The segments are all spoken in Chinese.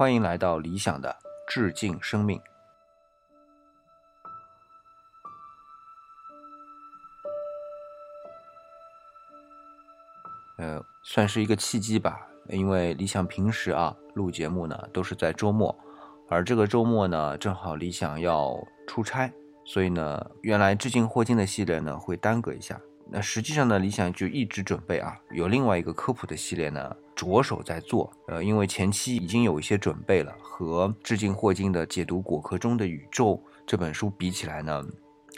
欢迎来到理想的致敬生命。呃，算是一个契机吧，因为理想平时啊录节目呢都是在周末，而这个周末呢正好理想要出差，所以呢原来致敬霍金的系列呢会耽搁一下。那实际上呢，理想就一直准备啊，有另外一个科普的系列呢，着手在做。呃，因为前期已经有一些准备了，和致敬霍金的《解读果壳中的宇宙》这本书比起来呢，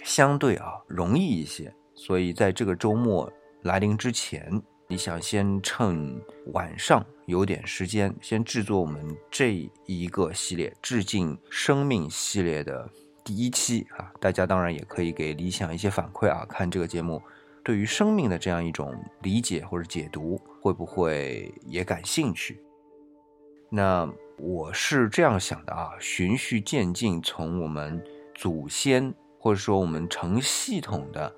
相对啊容易一些。所以在这个周末来临之前，你想先趁晚上有点时间，先制作我们这一个系列致敬生命系列的第一期啊。大家当然也可以给理想一些反馈啊，看这个节目。对于生命的这样一种理解或者解读，会不会也感兴趣？那我是这样想的啊，循序渐进，从我们祖先或者说我们成系统的，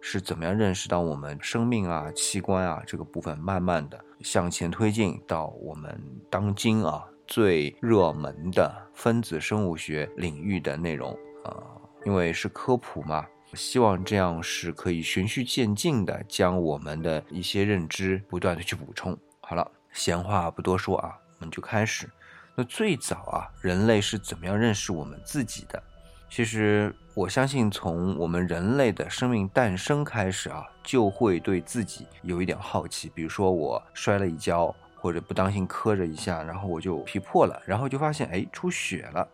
是怎么样认识到我们生命啊、器官啊这个部分，慢慢的向前推进到我们当今啊最热门的分子生物学领域的内容啊，因为是科普嘛。希望这样是可以循序渐进的将我们的一些认知不断的去补充。好了，闲话不多说啊，我们就开始。那最早啊，人类是怎么样认识我们自己的？其实我相信，从我们人类的生命诞生开始啊，就会对自己有一点好奇。比如说我摔了一跤，或者不当心磕着一下，然后我就皮破了，然后就发现哎出血了。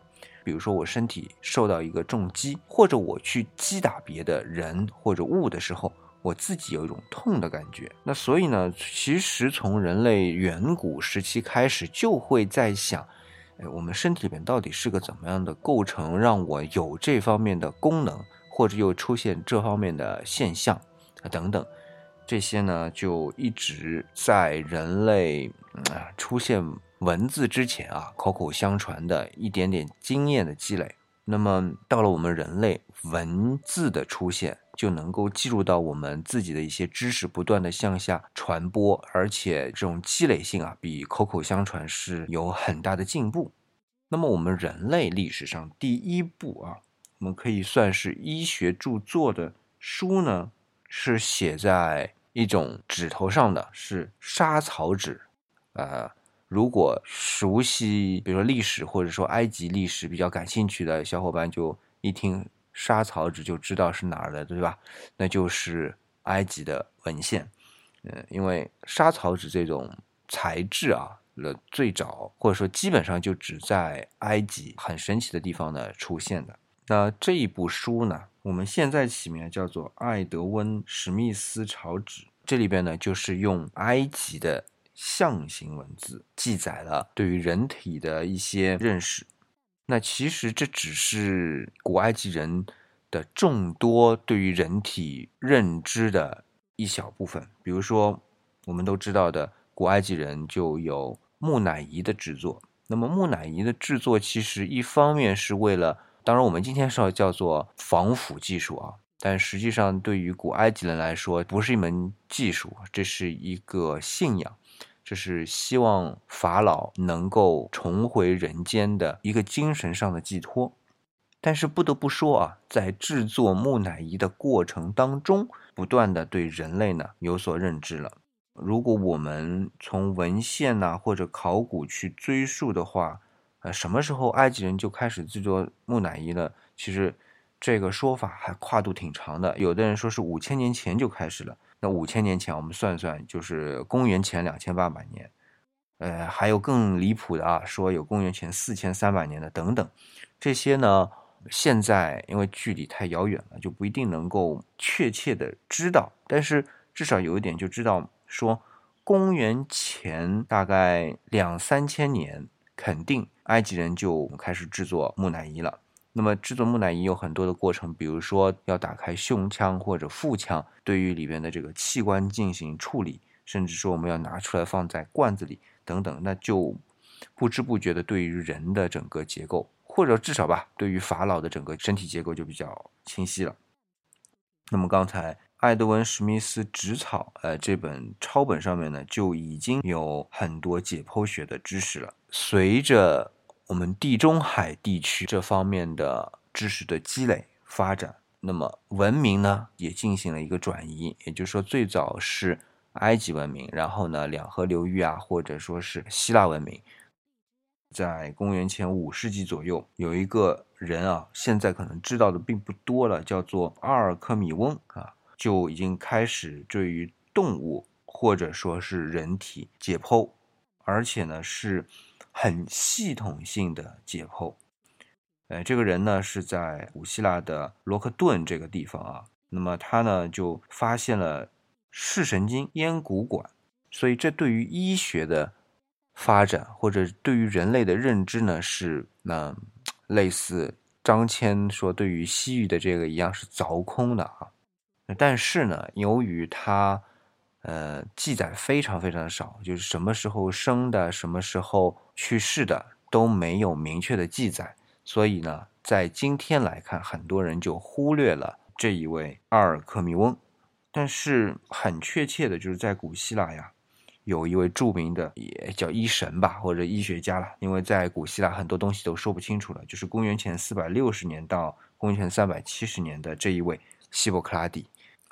比如说我身体受到一个重击，或者我去击打别的人或者物的时候，我自己有一种痛的感觉。那所以呢，其实从人类远古时期开始，就会在想，哎，我们身体里面到底是个怎么样的构成，让我有这方面的功能，或者又出现这方面的现象啊等等，这些呢就一直在人类啊出现。文字之前啊，口口相传的一点点经验的积累，那么到了我们人类，文字的出现就能够记录到我们自己的一些知识，不断的向下传播，而且这种积累性啊，比口口相传是有很大的进步。那么我们人类历史上第一部啊，我们可以算是医学著作的书呢，是写在一种纸头上的，是沙草纸，呃。如果熟悉，比如说历史或者说埃及历史比较感兴趣的小伙伴，就一听沙草纸就知道是哪儿的，对吧？那就是埃及的文献。嗯，因为沙草纸这种材质啊，了最早或者说基本上就只在埃及很神奇的地方呢出现的。那这一部书呢，我们现在起名叫做《艾德温·史密斯草纸》，这里边呢就是用埃及的。象形文字记载了对于人体的一些认识，那其实这只是古埃及人的众多对于人体认知的一小部分。比如说，我们都知道的古埃及人就有木乃伊的制作。那么木乃伊的制作其实一方面是为了，当然我们今天说叫做防腐技术啊，但实际上对于古埃及人来说不是一门技术，这是一个信仰。这是希望法老能够重回人间的一个精神上的寄托，但是不得不说啊，在制作木乃伊的过程当中，不断的对人类呢有所认知了。如果我们从文献呐或者考古去追溯的话，呃，什么时候埃及人就开始制作木乃伊了？其实这个说法还跨度挺长的，有的人说是五千年前就开始了。那五千年前，我们算算，就是公元前两千八百年，呃，还有更离谱的啊，说有公元前四千三百年的等等，这些呢，现在因为距离太遥远了，就不一定能够确切的知道，但是至少有一点就知道，说公元前大概两三千年，肯定埃及人就开始制作木乃伊了。那么制作木乃伊有很多的过程，比如说要打开胸腔或者腹腔，对于里边的这个器官进行处理，甚至说我们要拿出来放在罐子里等等，那就不知不觉的对于人的整个结构，或者至少吧，对于法老的整个身体结构就比较清晰了。那么刚才艾德文·史密斯纸草，呃，这本抄本上面呢就已经有很多解剖学的知识了。随着我们地中海地区这方面的知识的积累发展，那么文明呢也进行了一个转移。也就是说，最早是埃及文明，然后呢两河流域啊，或者说是希腊文明。在公元前五世纪左右，有一个人啊，现在可能知道的并不多了，叫做阿尔克米翁啊，就已经开始对于动物或者说是人体解剖，而且呢是很系统性的解剖。呃，这个人呢是在古希腊的罗克顿这个地方啊，那么他呢就发现了视神经咽鼓管，所以这对于医学的。发展或者对于人类的认知呢，是那类似张骞说对于西域的这个一样是凿空的啊。但是呢，由于他呃记载非常非常少，就是什么时候生的、什么时候去世的都没有明确的记载，所以呢，在今天来看，很多人就忽略了这一位阿尔克密翁。但是很确切的就是在古希腊呀。有一位著名的也叫医神吧，或者医学家了，因为在古希腊很多东西都说不清楚了。就是公元前四百六十年到公元前三百七十年的这一位希波克拉底，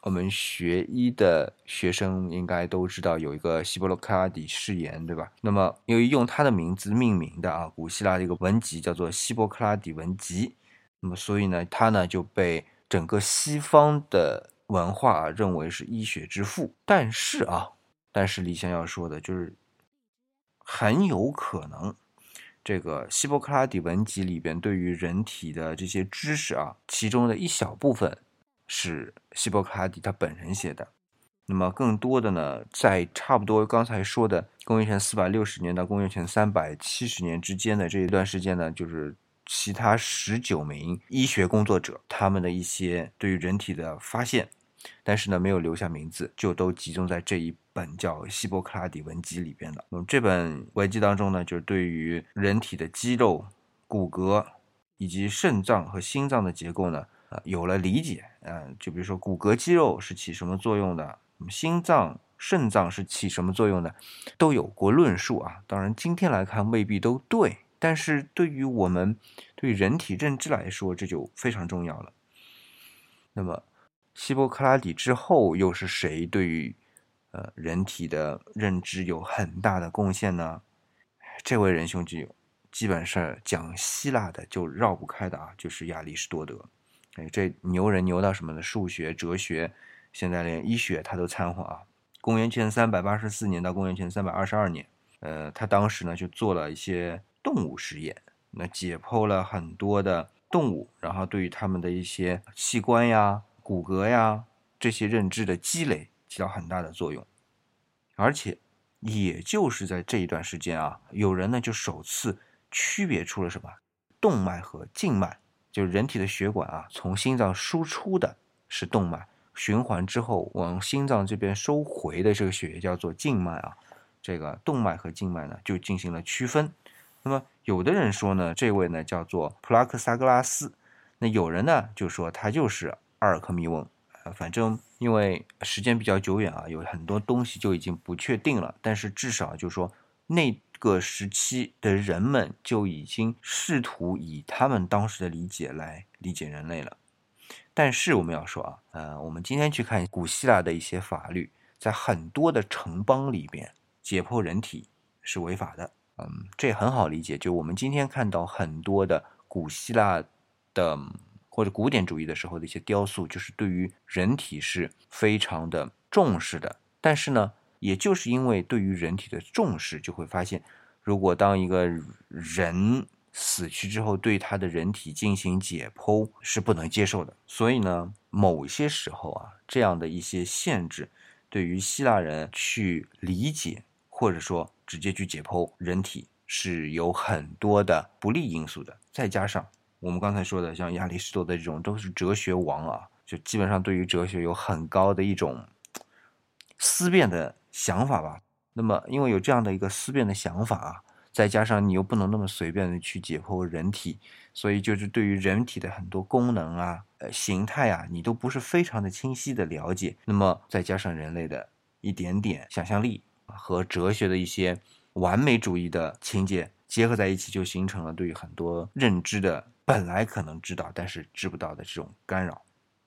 我们学医的学生应该都知道有一个希波克拉底誓言，对吧？那么由于用他的名字命名的啊，古希腊的一个文集叫做希波克拉底文集，那么所以呢，他呢就被整个西方的文化认为是医学之父。但是啊。但是李想要说的就是，很有可能，这个希波克拉底文集里边对于人体的这些知识啊，其中的一小部分是希波克拉底他本人写的。那么更多的呢，在差不多刚才说的公元前四百六十年到公元前三百七十年之间的这一段时间呢，就是其他十九名医学工作者他们的一些对于人体的发现。但是呢，没有留下名字，就都集中在这一本叫《希波克拉底文集》里边的。那么这本文集当中呢，就是对于人体的肌肉、骨骼以及肾脏和心脏的结构呢，有了理解。嗯，就比如说骨骼、肌肉是起什么作用的，心脏、肾脏是起什么作用的，都有过论述啊。当然，今天来看未必都对，但是对于我们对人体认知来说，这就非常重要了。那么。希波克拉底之后又是谁对于呃人体的认知有很大的贡献呢？这位仁兄就基本上讲希腊的就绕不开的啊，就是亚里士多德。哎，这牛人牛到什么呢？数学、哲学，现在连医学他都掺和啊。公元前三百八十四年到公元前三百二十二年，呃，他当时呢就做了一些动物实验，那解剖了很多的动物，然后对于他们的一些器官呀。骨骼呀，这些认知的积累起到很大的作用，而且也就是在这一段时间啊，有人呢就首次区别出了什么动脉和静脉，就是人体的血管啊，从心脏输出的是动脉，循环之后往心脏这边收回的这个血液叫做静脉啊，这个动脉和静脉呢就进行了区分。那么有的人说呢，这位呢叫做普拉克萨格拉斯，那有人呢就说他就是。阿尔克密翁，反正因为时间比较久远啊，有很多东西就已经不确定了。但是至少就说那个时期的人们就已经试图以他们当时的理解来理解人类了。但是我们要说啊，呃，我们今天去看古希腊的一些法律，在很多的城邦里边解剖人体是违法的。嗯，这很好理解，就我们今天看到很多的古希腊的。或者古典主义的时候的一些雕塑，就是对于人体是非常的重视的。但是呢，也就是因为对于人体的重视，就会发现，如果当一个人死去之后，对他的人体进行解剖是不能接受的。所以呢，某些时候啊，这样的一些限制，对于希腊人去理解或者说直接去解剖人体，是有很多的不利因素的。再加上。我们刚才说的，像亚里士多德这种都是哲学王啊，就基本上对于哲学有很高的一种思辨的想法吧。那么，因为有这样的一个思辨的想法啊，再加上你又不能那么随便的去解剖人体，所以就是对于人体的很多功能啊、呃形态啊，你都不是非常的清晰的了解。那么再加上人类的一点点想象力和哲学的一些完美主义的情节，结合在一起，就形成了对于很多认知的本来可能知道，但是知不到的这种干扰，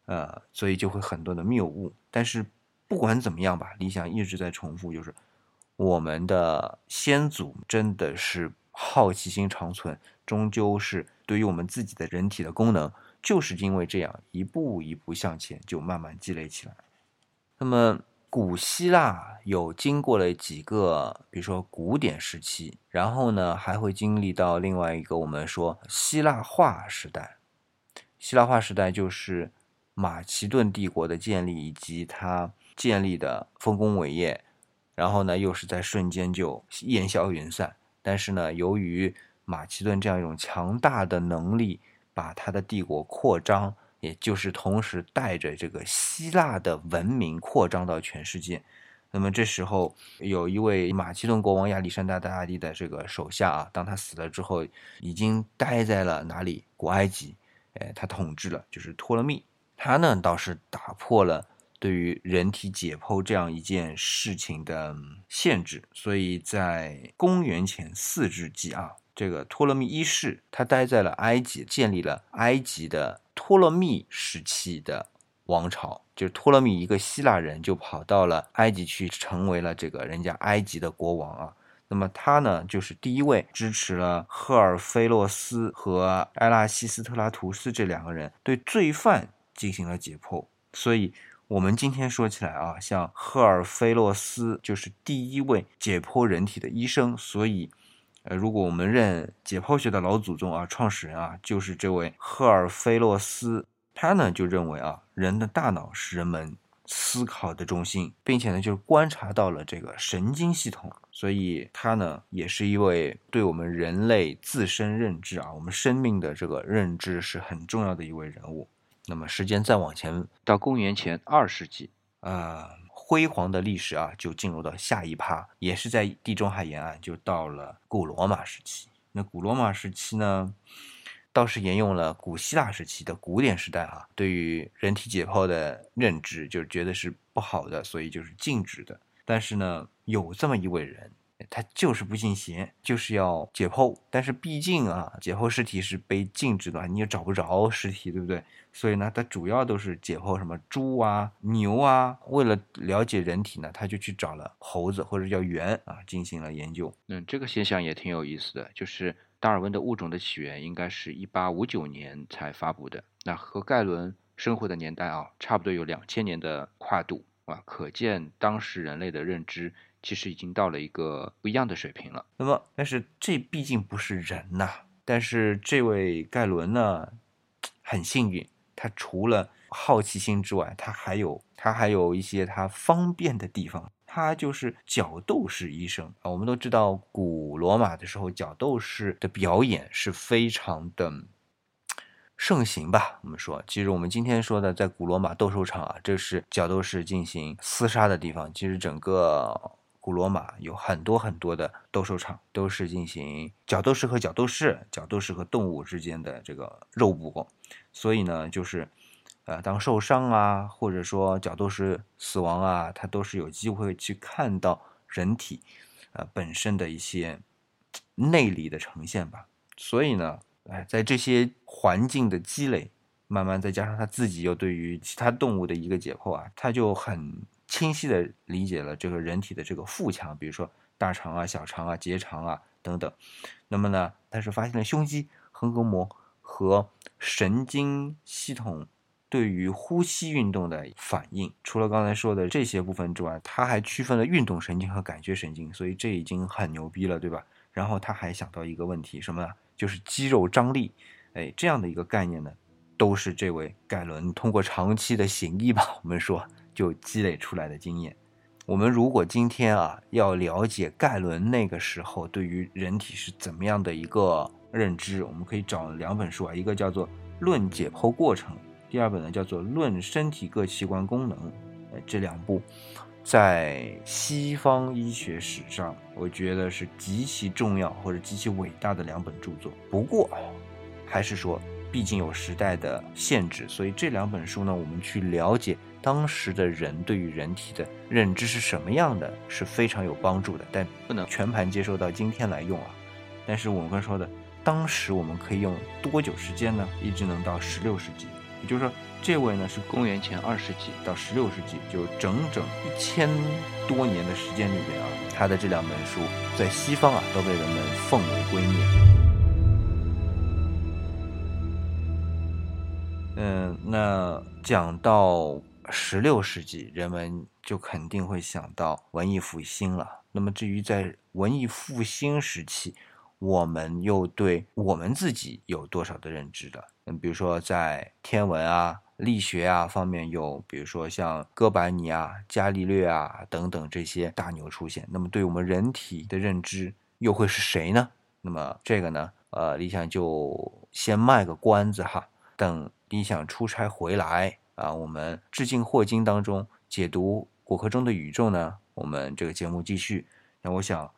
呃，所以就会很多的谬误。但是不管怎么样吧，理想一直在重复，就是我们的先祖真的是好奇心长存，终究是对于我们自己的人体的功能，就是因为这样一步一步向前，就慢慢积累起来。那么。古希腊有经过了几个，比如说古典时期，然后呢还会经历到另外一个我们说希腊化时代。希腊化时代就是马其顿帝国的建立以及它建立的丰功伟业，然后呢又是在瞬间就烟消云散。但是呢，由于马其顿这样一种强大的能力，把它的帝国扩张。也就是同时带着这个希腊的文明扩张到全世界。那么这时候有一位马其顿国王亚历山大大帝的这个手下啊，当他死了之后，已经待在了哪里？古埃及，哎，他统治了，就是托勒密。他呢倒是打破了对于人体解剖这样一件事情的限制。所以在公元前四世纪啊，这个托勒密一世他待在了埃及，建立了埃及的。托勒密时期的王朝，就是托勒密一个希腊人，就跑到了埃及去，成为了这个人家埃及的国王啊。那么他呢，就是第一位支持了赫尔菲洛斯和埃拉西斯特拉图斯这两个人对罪犯进行了解剖。所以，我们今天说起来啊，像赫尔菲洛斯就是第一位解剖人体的医生，所以。呃，如果我们认解剖学的老祖宗啊，创始人啊，就是这位赫尔菲洛斯，他呢就认为啊，人的大脑是人们思考的中心，并且呢，就是观察到了这个神经系统，所以他呢也是一位对我们人类自身认知啊，我们生命的这个认知是很重要的一位人物。那么时间再往前到公元前二世纪啊。辉煌的历史啊，就进入到下一趴，也是在地中海沿岸，就到了古罗马时期。那古罗马时期呢，倒是沿用了古希腊时期的古典时代啊，对于人体解剖的认知，就觉得是不好的，所以就是禁止的。但是呢，有这么一位人。他就是不信邪，就是要解剖。但是毕竟啊，解剖尸体是被禁止的，你也找不着尸体，对不对？所以呢，他主要都是解剖什么猪啊、牛啊。为了了解人体呢，他就去找了猴子或者叫猿啊，进行了研究。嗯，这个现象也挺有意思的，就是达尔文的《物种的起源》应该是一八五九年才发布的，那和盖伦生活的年代啊，差不多有两千年的跨度啊，可见当时人类的认知。其实已经到了一个不一样的水平了。那么，但是这毕竟不是人呐。但是这位盖伦呢，很幸运，他除了好奇心之外，他还有他还有一些他方便的地方。他就是角斗士医生啊。我们都知道，古罗马的时候，角斗士的表演是非常的盛行吧？我们说，其实我们今天说的，在古罗马斗兽场啊，这是角斗士进行厮杀的地方。其实整个。古罗马有很多很多的斗兽场，都是进行角斗士和角斗士、角斗士和动物之间的这个肉搏。所以呢，就是，呃，当受伤啊，或者说角斗士死亡啊，他都是有机会去看到人体，呃，本身的一些内里的呈现吧。所以呢，哎，在这些环境的积累，慢慢再加上他自己又对于其他动物的一个解剖啊，他就很。清晰的理解了这个人体的这个腹腔，比如说大肠啊、小肠啊、结肠啊等等。那么呢，他是发现了胸肌、横膈膜和神经系统对于呼吸运动的反应。除了刚才说的这些部分之外，他还区分了运动神经和感觉神经，所以这已经很牛逼了，对吧？然后他还想到一个问题，什么呢？就是肌肉张力。哎，这样的一个概念呢，都是这位盖伦通过长期的行医吧，我们说。就积累出来的经验，我们如果今天啊要了解盖伦那个时候对于人体是怎么样的一个认知，我们可以找两本书啊，一个叫做《论解剖过程》，第二本呢叫做《论身体各器官功能》。呃，这两部在西方医学史上，我觉得是极其重要或者极其伟大的两本著作。不过，还是说，毕竟有时代的限制，所以这两本书呢，我们去了解。当时的人对于人体的认知是什么样的，是非常有帮助的，但不能全盘接受到今天来用啊。但是我们说的，当时我们可以用多久时间呢？一直能到十六世纪，也就是说，这位呢是公元前二世纪到十六世纪，就整整一千多年的时间里边啊，他的这两本书在西方啊都被人们奉为圭臬。嗯，那讲到十六世纪，人们就肯定会想到文艺复兴了。那么至于在文艺复兴时期，我们又对我们自己有多少的认知的？嗯，比如说在天文啊、力学啊方面，有比如说像哥白尼啊、伽利略啊等等这些大牛出现。那么对我们人体的认知又会是谁呢？那么这个呢，呃，理想就先卖个关子哈，等理想出差回来啊，我们致敬霍金当中解读果壳中的宇宙呢，我们这个节目继续。那我想。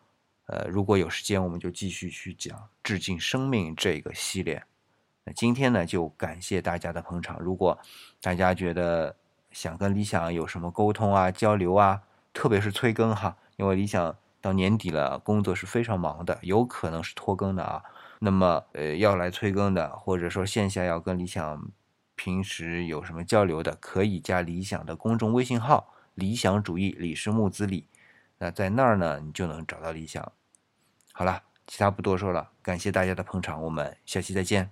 呃，如果有时间，我们就继续去讲致敬生命这个系列。那今天呢，就感谢大家的捧场。如果大家觉得想跟理想有什么沟通啊、交流啊，特别是催更哈，因为理想到年底了，工作是非常忙的，有可能是拖更的啊。那么，呃，要来催更的，或者说线下要跟理想平时有什么交流的，可以加理想的公众微信号“理想主义李氏木子李”。那在那儿呢，你就能找到理想。好了，其他不多说了，感谢大家的捧场，我们下期再见。